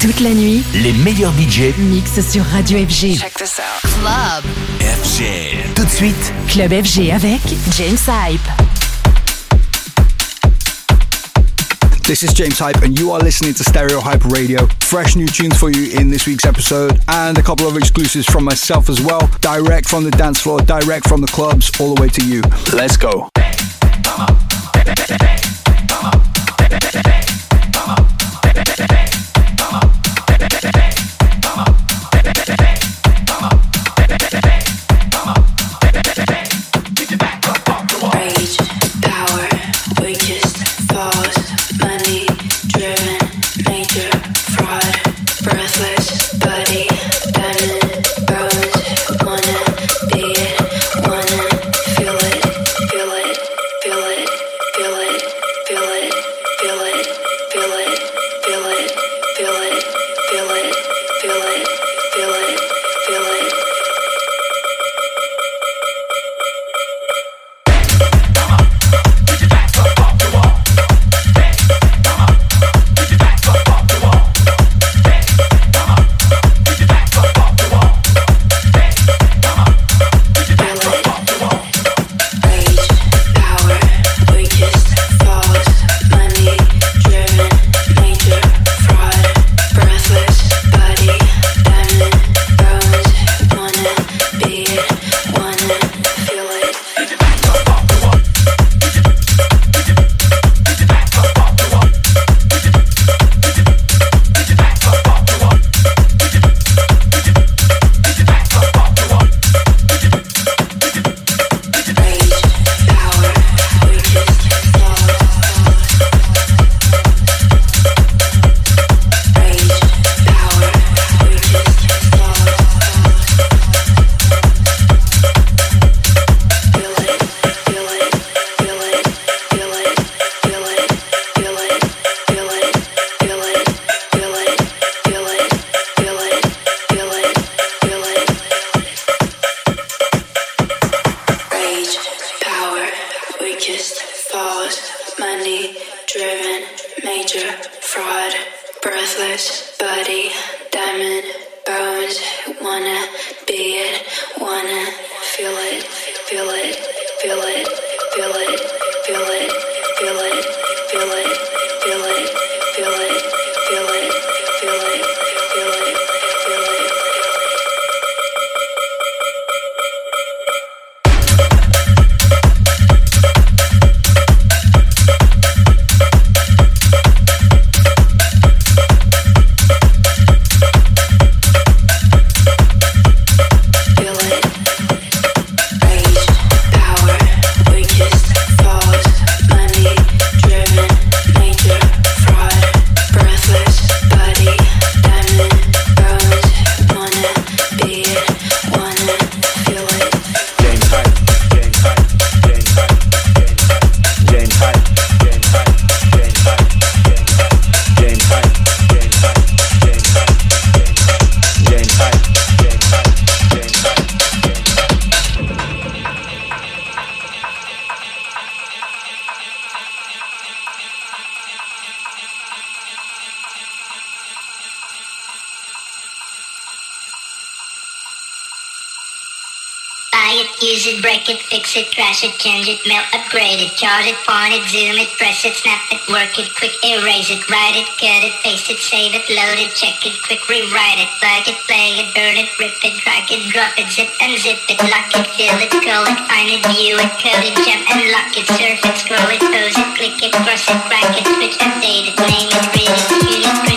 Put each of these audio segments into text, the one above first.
Toute la nuit, les meilleurs budgets mixent sur Radio FG. Check this out. Club FG. Tout de suite, Club FG avec James Hype. This is James Hype, and you are listening to Stereo Hype Radio. Fresh new tunes for you in this week's episode, and a couple of exclusives from myself as well. Direct from the dance floor, direct from the clubs, all the way to you. Let's go. Crash it, break it, fix it, trash it, change it, melt, upgrade it, charge it, point it, zoom it, press it, snap it, work it, quick erase it, write it, cut it, paste it, save it, load it, check it, quick rewrite it, plug it, play it, burn it, rip it, drag it, drop it, zip and zip it, lock it, fill it, call it, find it, view it, code it, jump and lock it, surf it, scroll it, pose it, click it, cross it, crack it, switch, update it, name it, read it, tune it,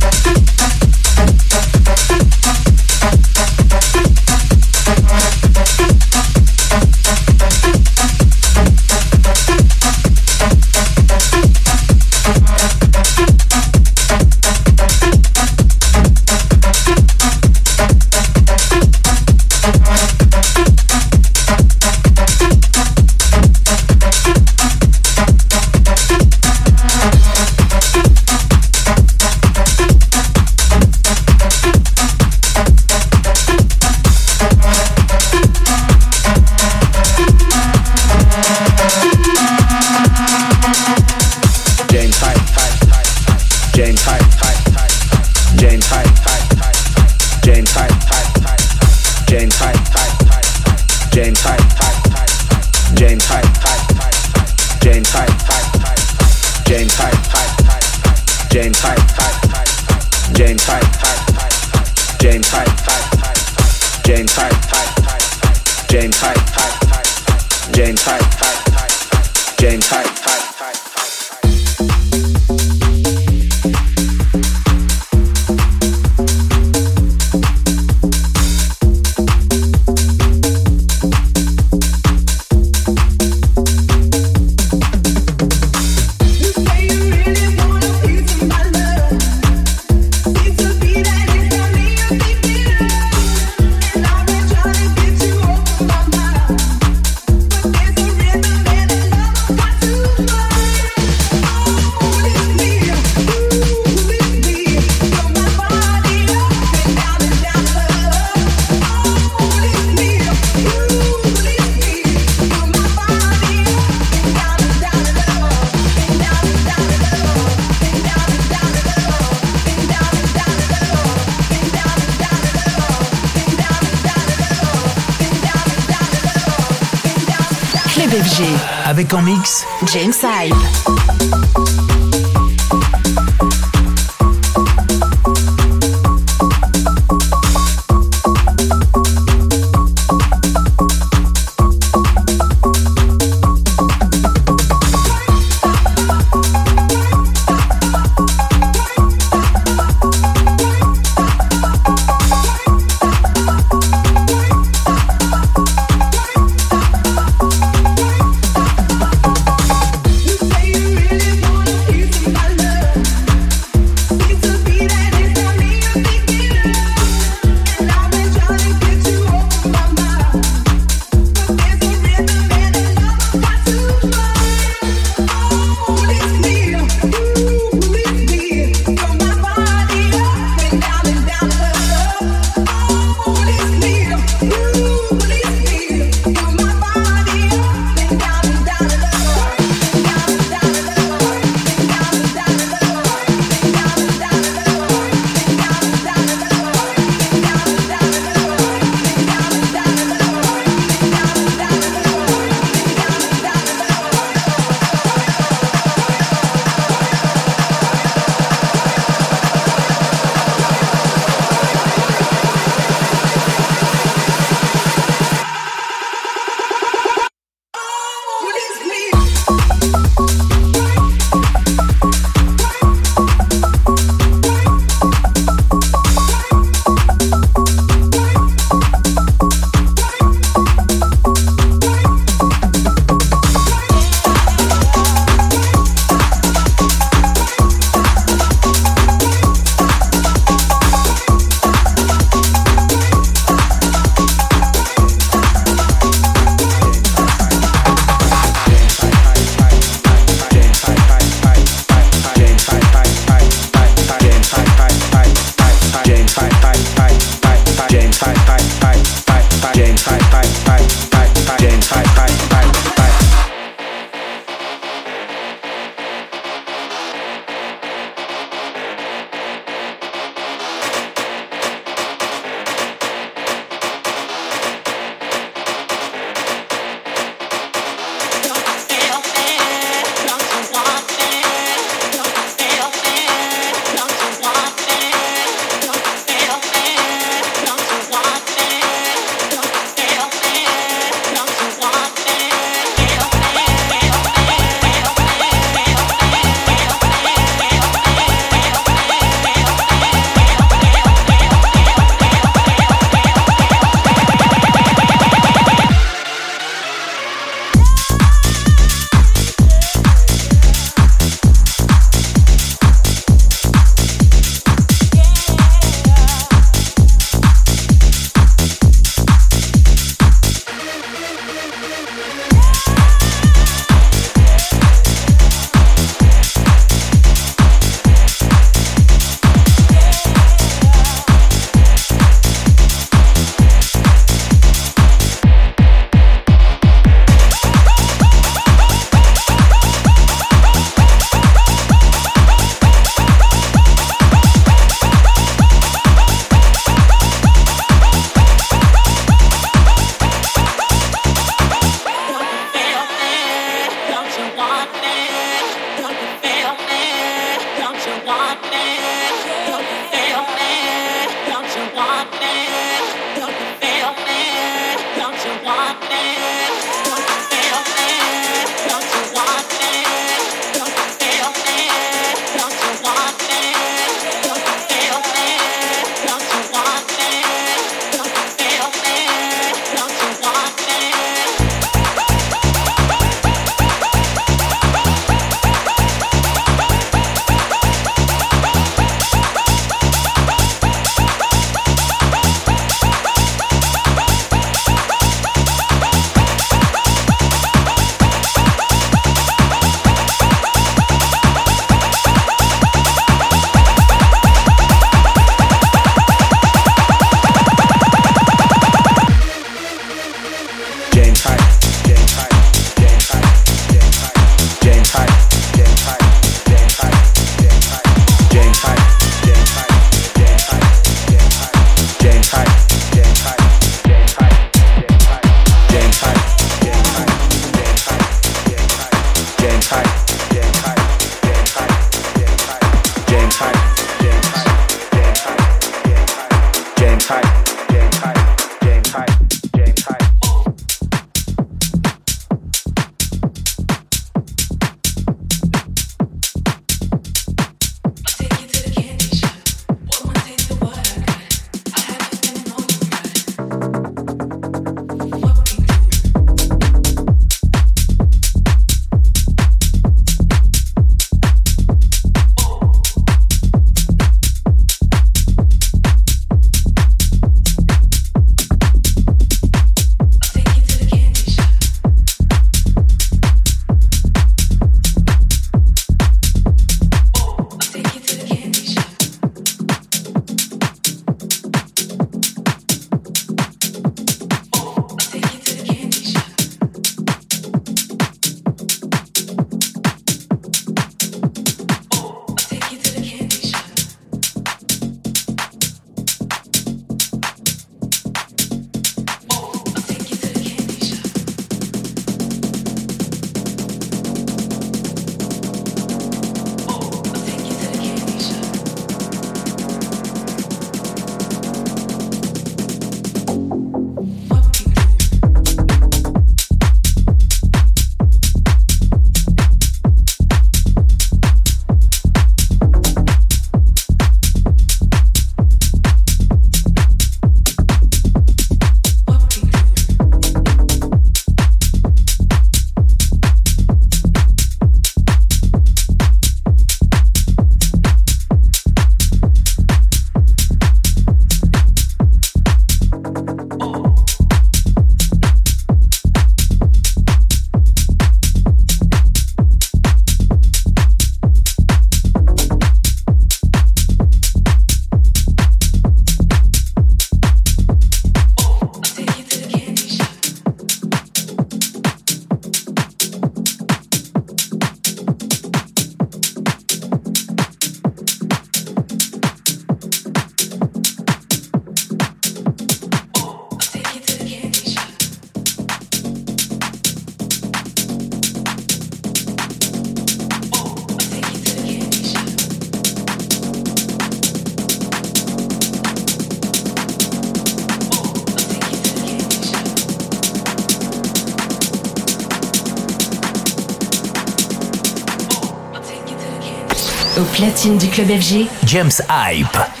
platine du club FG, James Hype.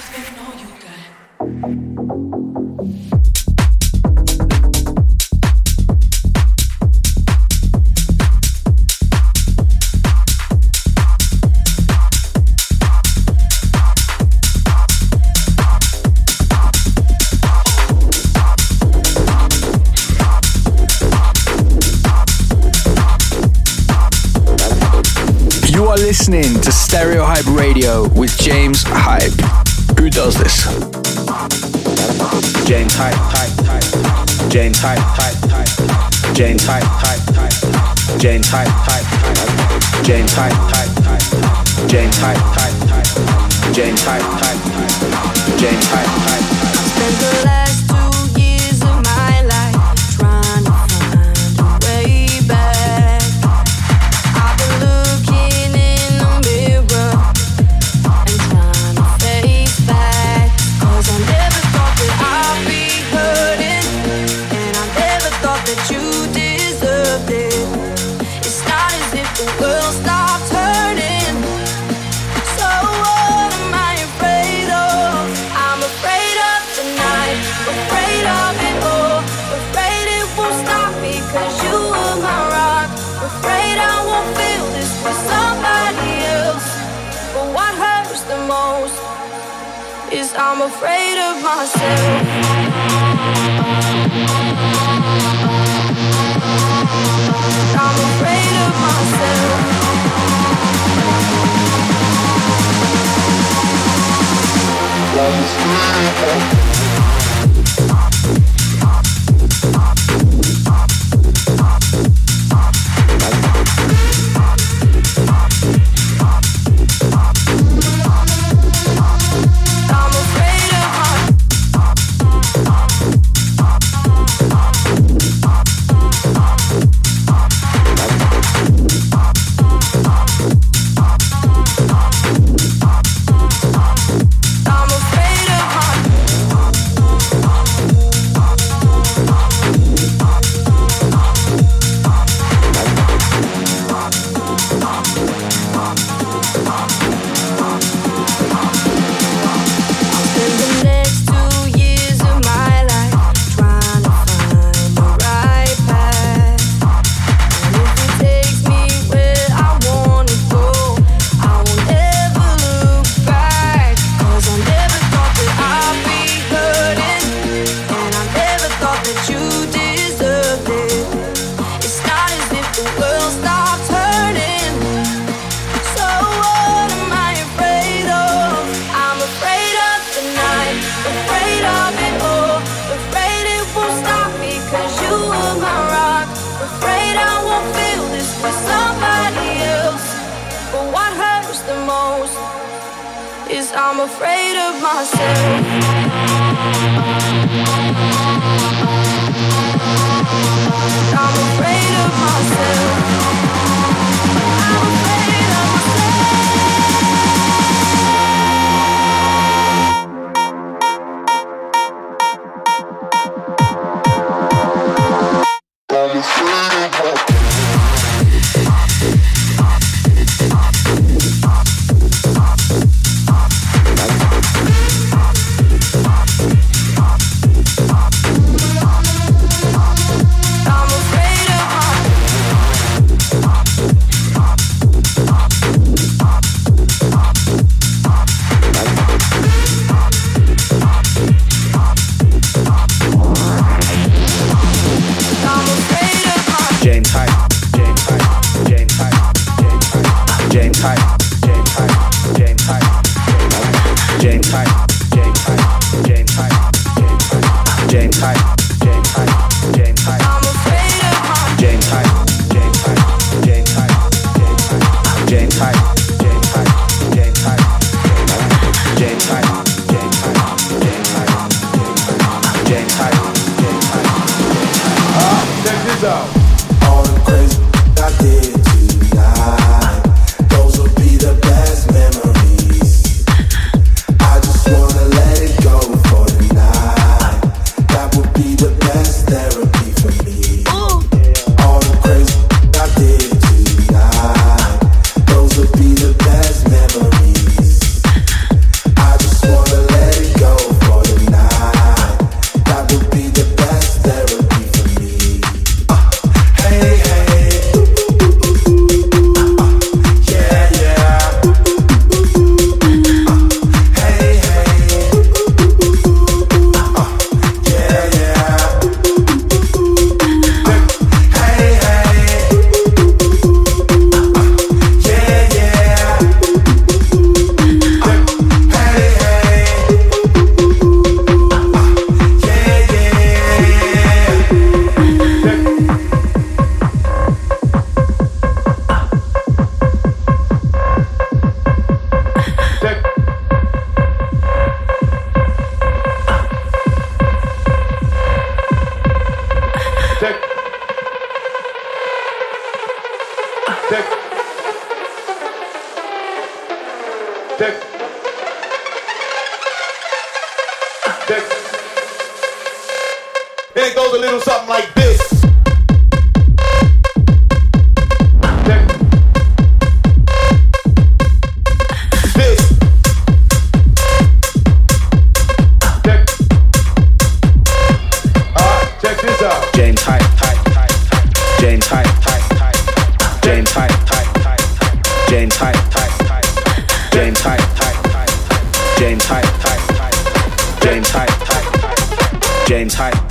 listening to Stereo Hype Radio with James Hype. Who does this? James Hype, Hype, Hype. James Hype, Hype, Hype. James Hype, Hype, Hype. James Hype, Hype. James Hype, Hype, Hype. James Hype, Hype, Hype. James Hype, Hype, Hype. James Hype, Hype, Hype. Love is beautiful. James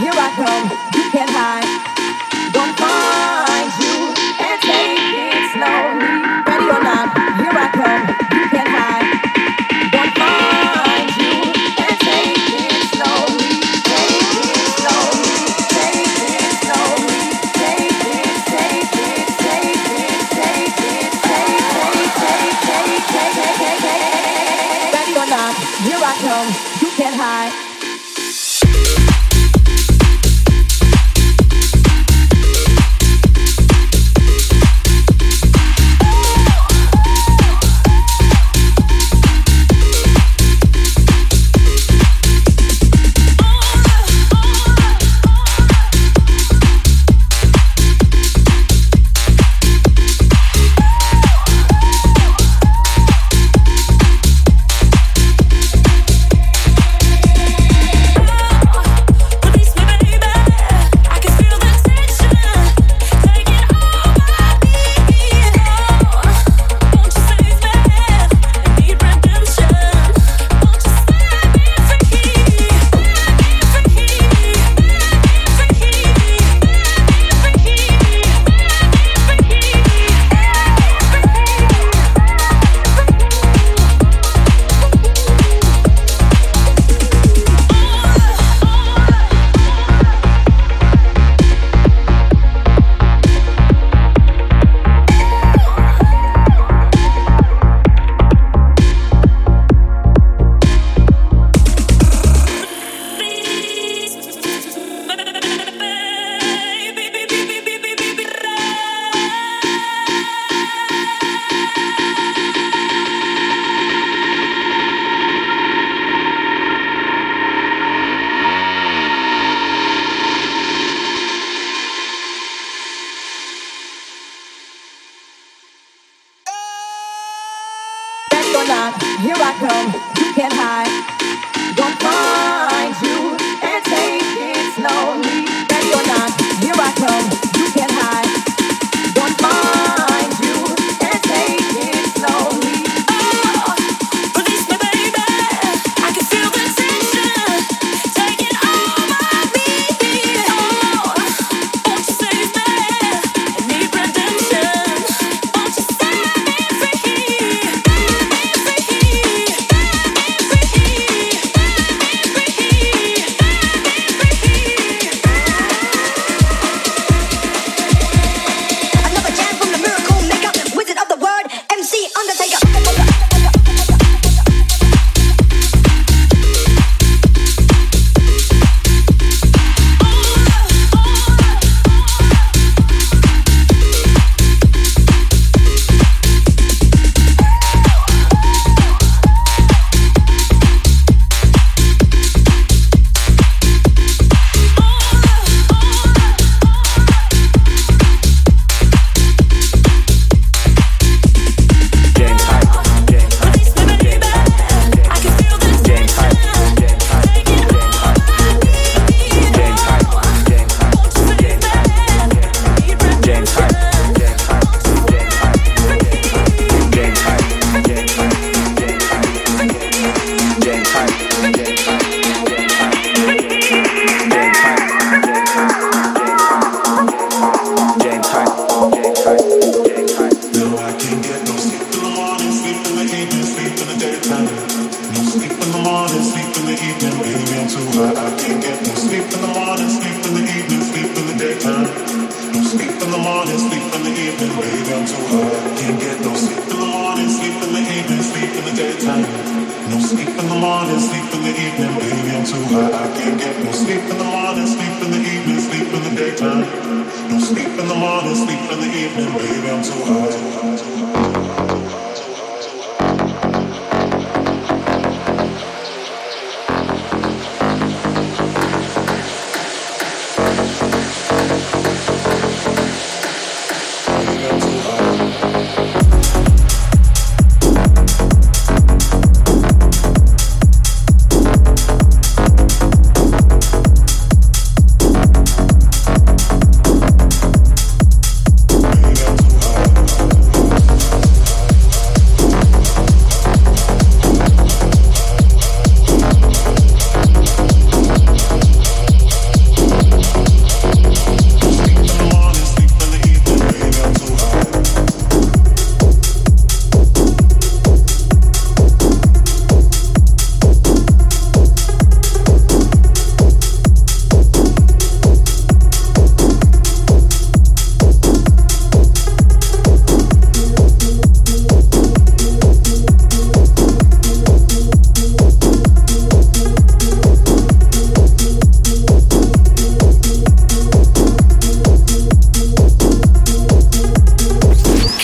Here I come. You can't hide.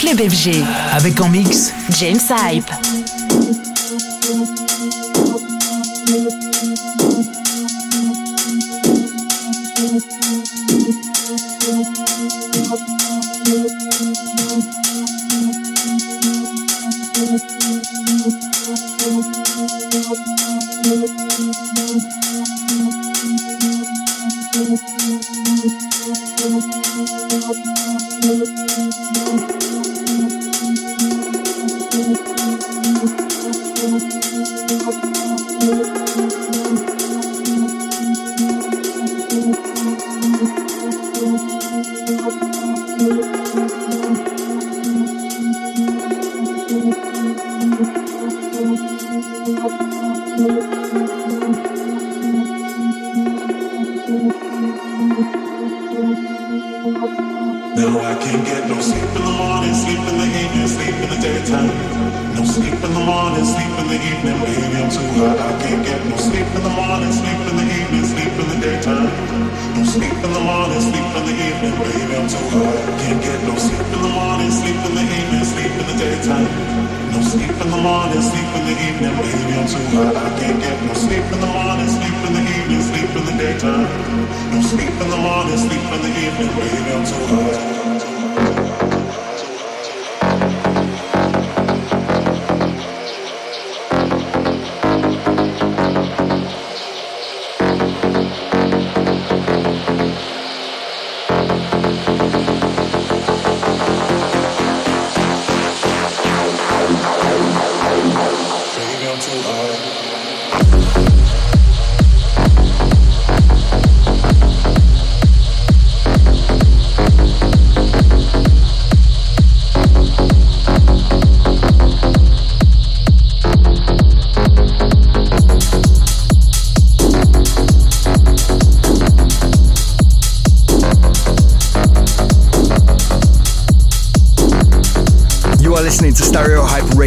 Club FG. Avec en mix James Hype.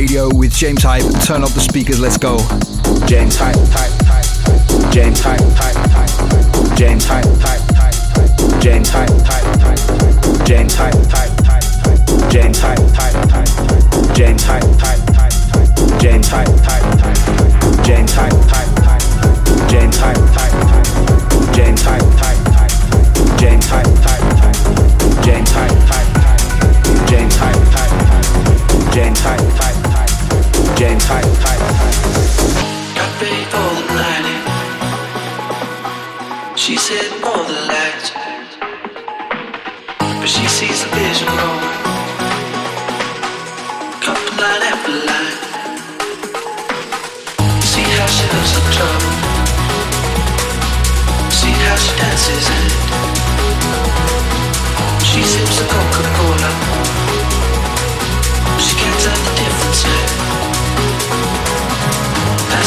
James Hype. Turn up the speakers, let's go. James Hype, hype, hype. James Hype. James Hype. James Hype. James Hype. James Hype. James Hype. James Hype. James Hype. James Hype. James Hype. James Hype. James Hype. James Hype. James hype. James Hype. She said all the lights, but she sees the vision wrong. Couple line after line. See how she loves the trouble. See how she dances and she sips a Coca-Cola. She can't tell the difference yet.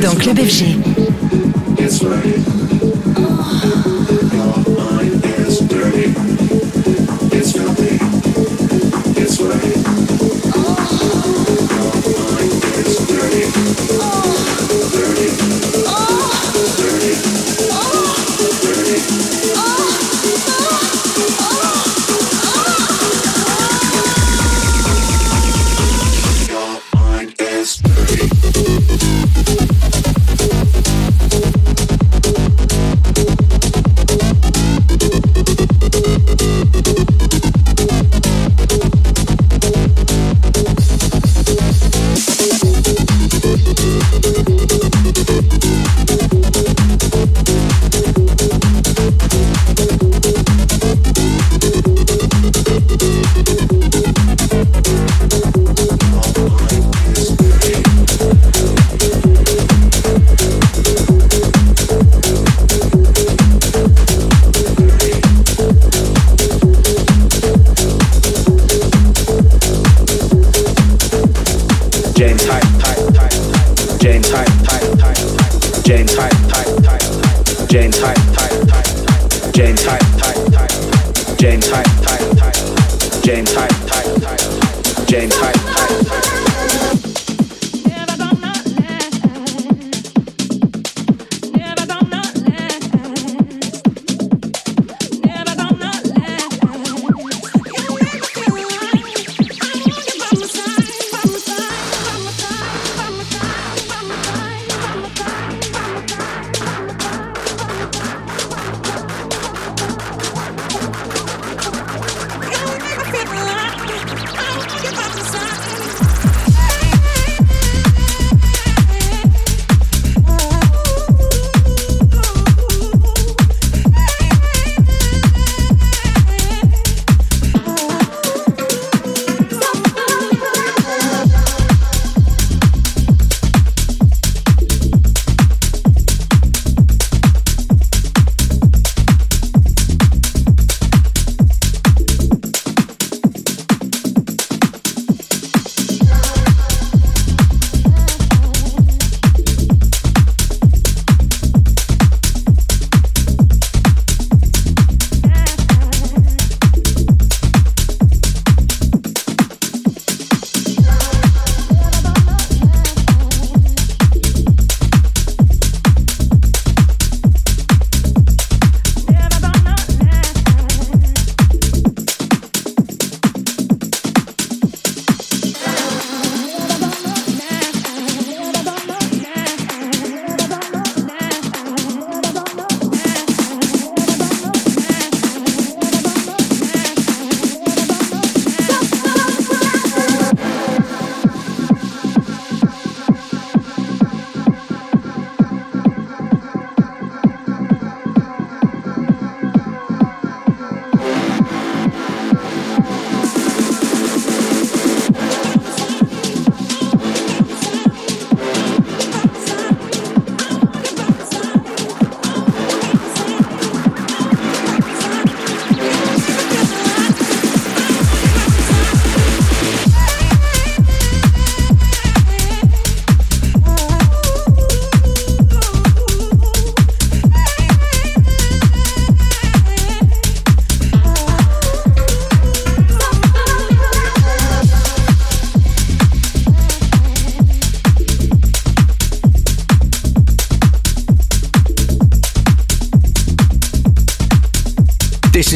dans Club FG.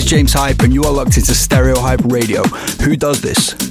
James Hype, and you are locked into Stereo Hype Radio. Who does this?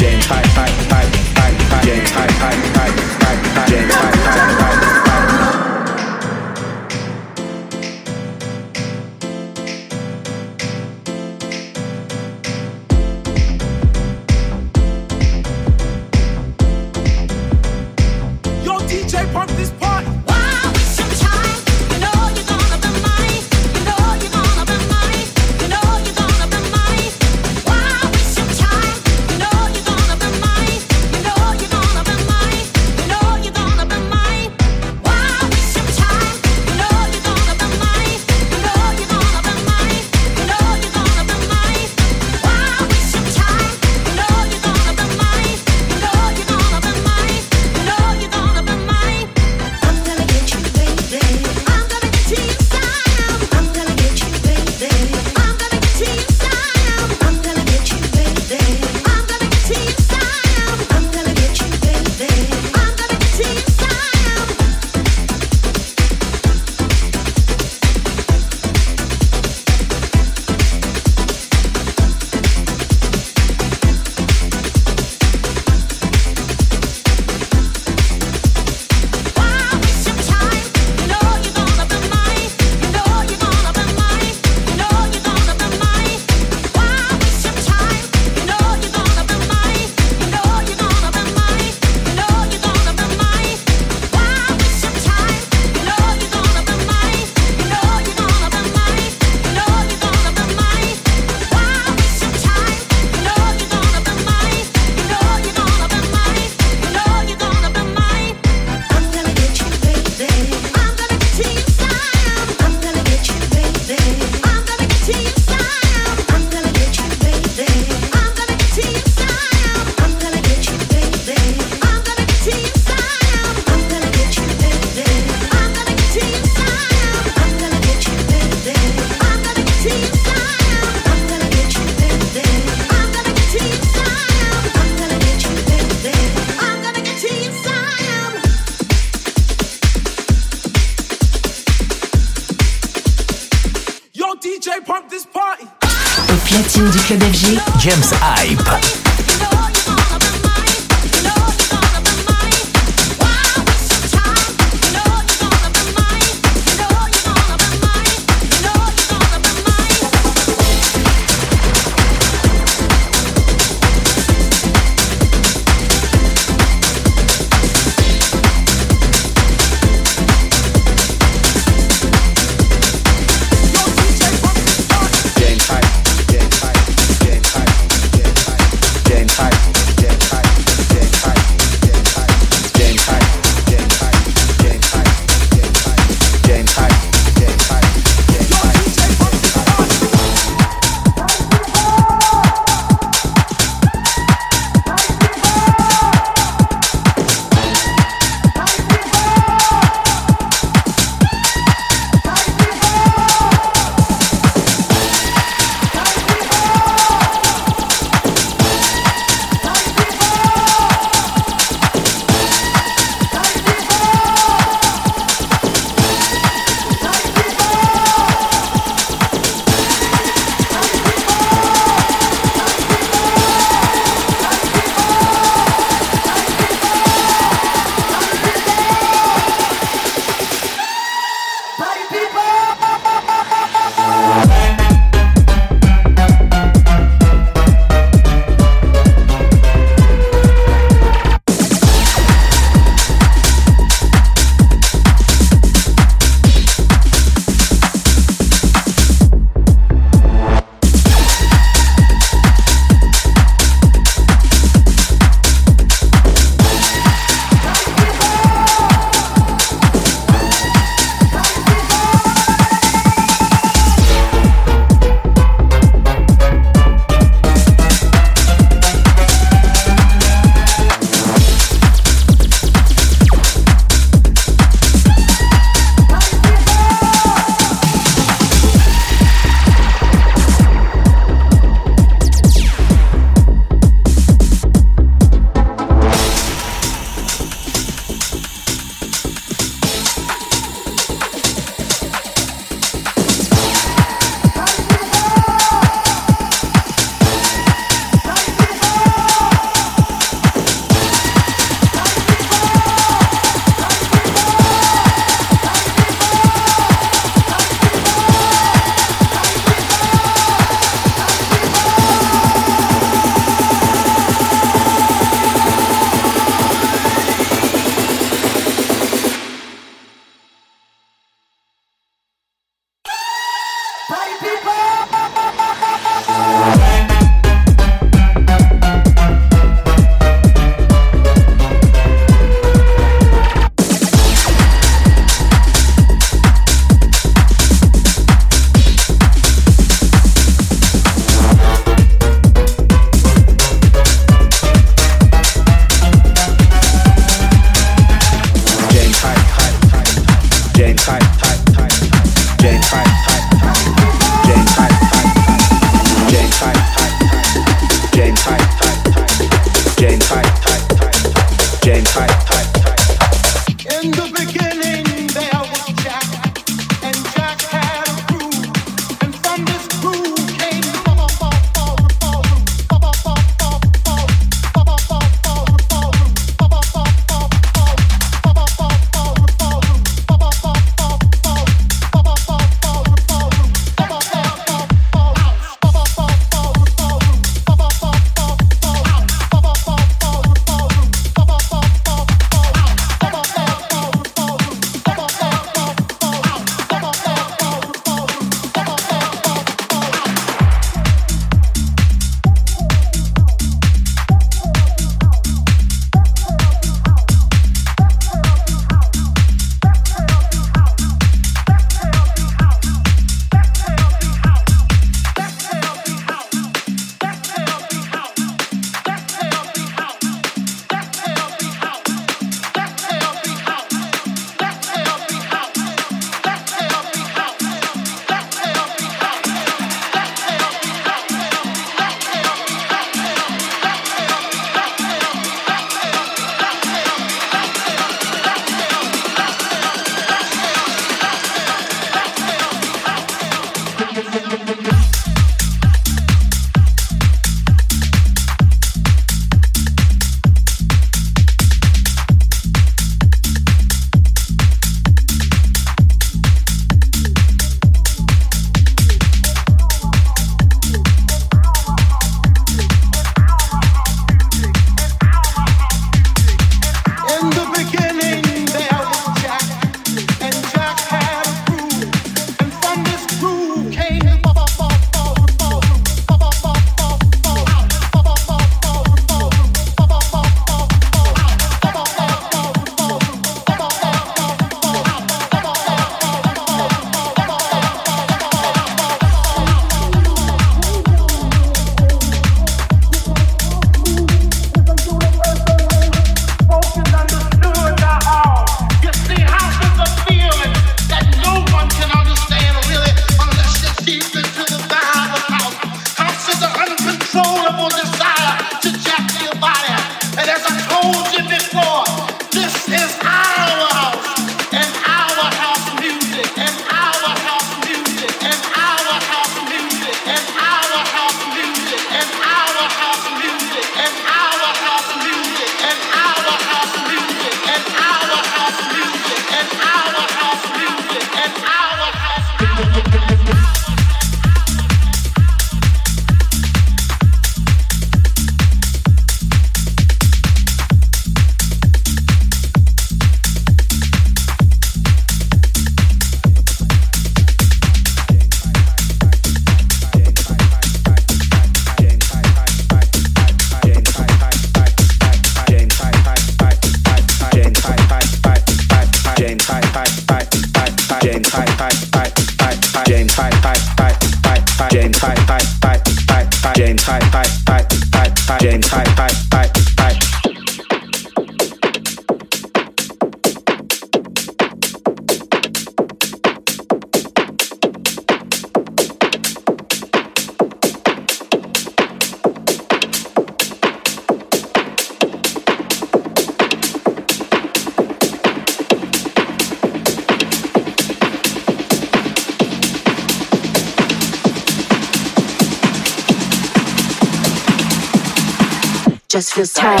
Just feels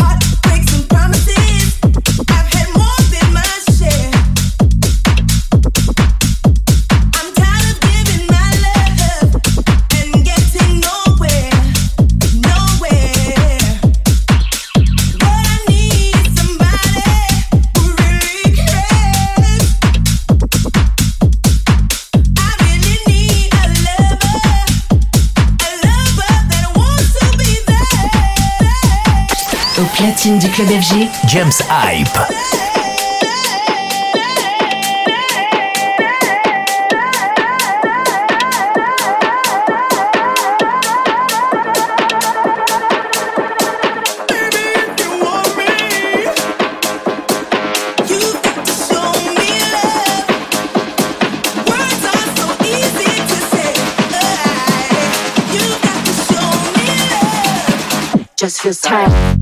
du club James Hype. Just feels tight.